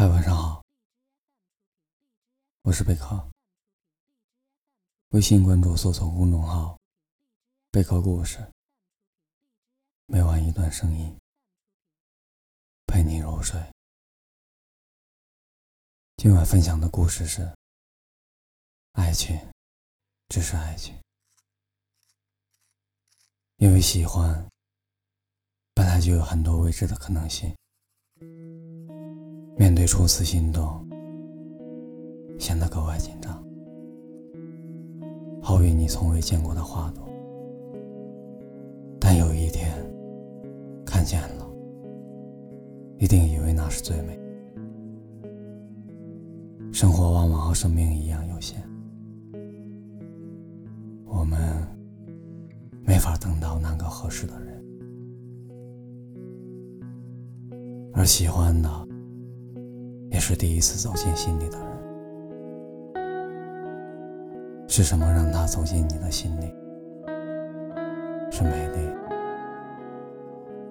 嗨，晚上好，我是贝壳。微信关注搜索公众号“贝壳故事”，每晚一段声音陪你入睡。今晚分享的故事是：爱情只是爱情，因为喜欢本来就有很多未知的可能性。面对初次心动，显得格外紧张，好比你从未见过的花朵。但有一天看见了，一定以为那是最美。生活往往和生命一样有限，我们没法等到那个合适的人，而喜欢的。是第一次走进心里的人，是什么让他走进你的心里？是美丽，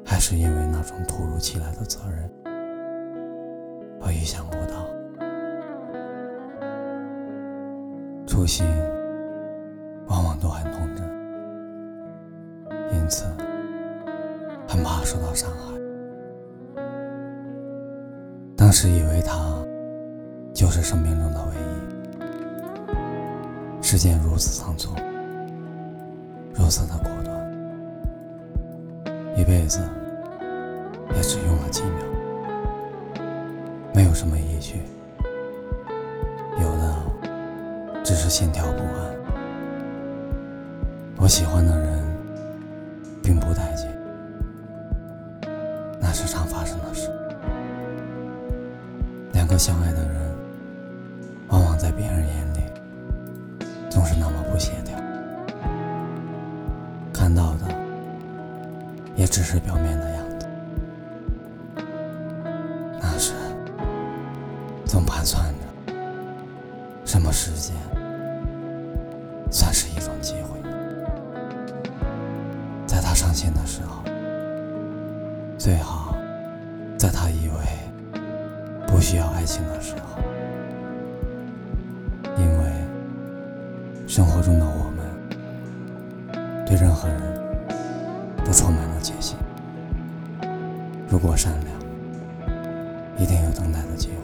还是因为那种突如其来的责任和意想不到？初心往往都很童真，因此很怕受到伤害。当时以为他就是生命中的唯一，时间如此仓促，如此的果断，一辈子也只用了几秒，没有什么依据，有的只是心跳不安。我喜欢的人相爱的人，往往在别人眼里总是那么不协调，看到的也只是表面的样子。那时，总盘算着什么时间算是一种机会，在他伤心的时候，最好在他以为。不需要爱情的时候，因为生活中的我们对任何人都充满了戒心。如果善良，一定有等待的机会。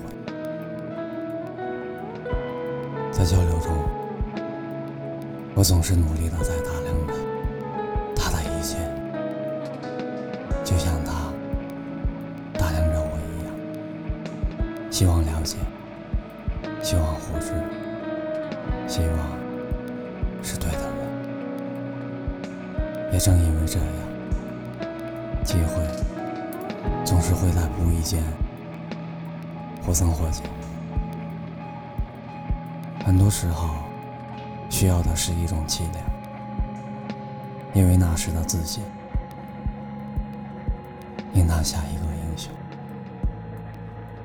在交流中，我总是努力的在打是对的人。也正因为这样，机会总是会在无意间或增或减。很多时候，需要的是一种气量，因为那时的自己应当下一个英雄。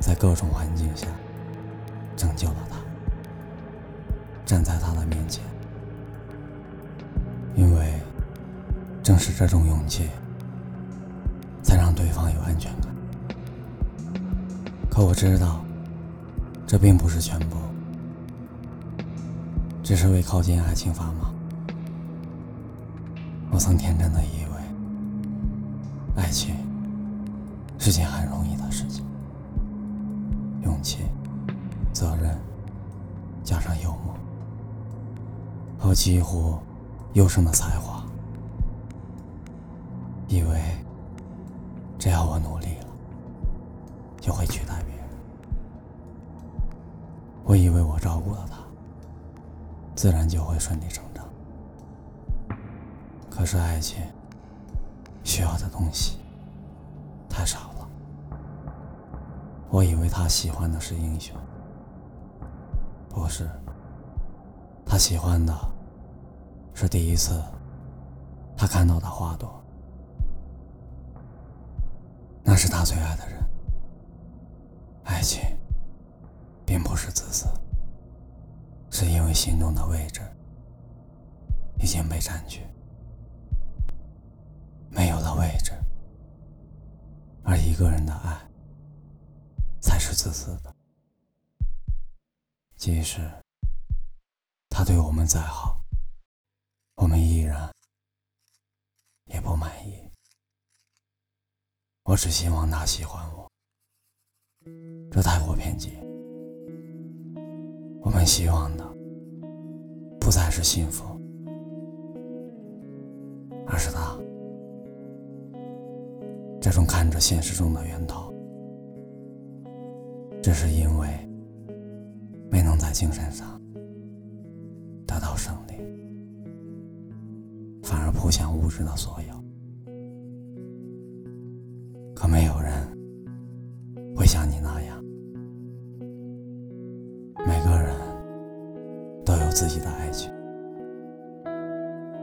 在各种环境下拯救了他，站在他的面前，因为正是这种勇气，才让对方有安全感。可我知道，这并不是全部，只是为靠近爱情发忙。我曾天真的以为，爱情是件很容易的事情。勇气、责任，加上幽默我几乎优胜的才华，以为只要我努力了，就会取代别人。我以为我照顾了他，自然就会顺理成章。可是爱情需要的东西太少了。我以为他喜欢的是英雄，不是。他喜欢的是第一次他看到的花朵，那是他最爱的人。爱情并不是自私，是因为心中的位置已经被占据，没有了位置，而一个人的爱。才是。自私的。即使他对我们再好，我们依然也不满意。我只希望他喜欢我，这太过偏激。我们希望的不再是幸福，而是他这种看着现实中的源头。只是因为没能在精神上扑向物质的所有。可没有人会像你那样，每个人都有自己的爱情。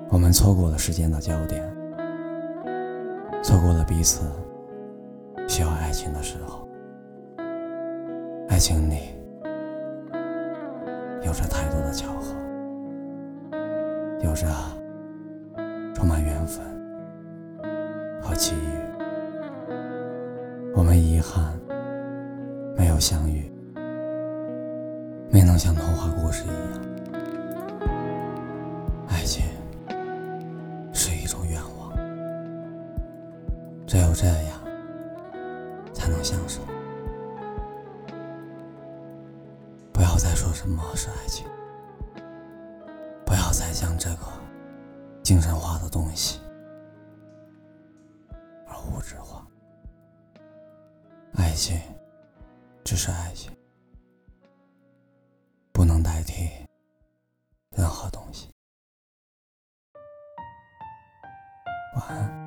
我们错过了时间的焦点，错过了彼此需要爱情的时候。爱情里有着太多的巧合，有着充满缘分和奇遇。我们遗憾没有相遇，没能像童话故事一样。爱情是一种愿望，只有这样才能相守。不要再说什么是爱情？不要再将这个精神化的东西而物质化。爱情只是爱情，不能代替任何东西。晚安，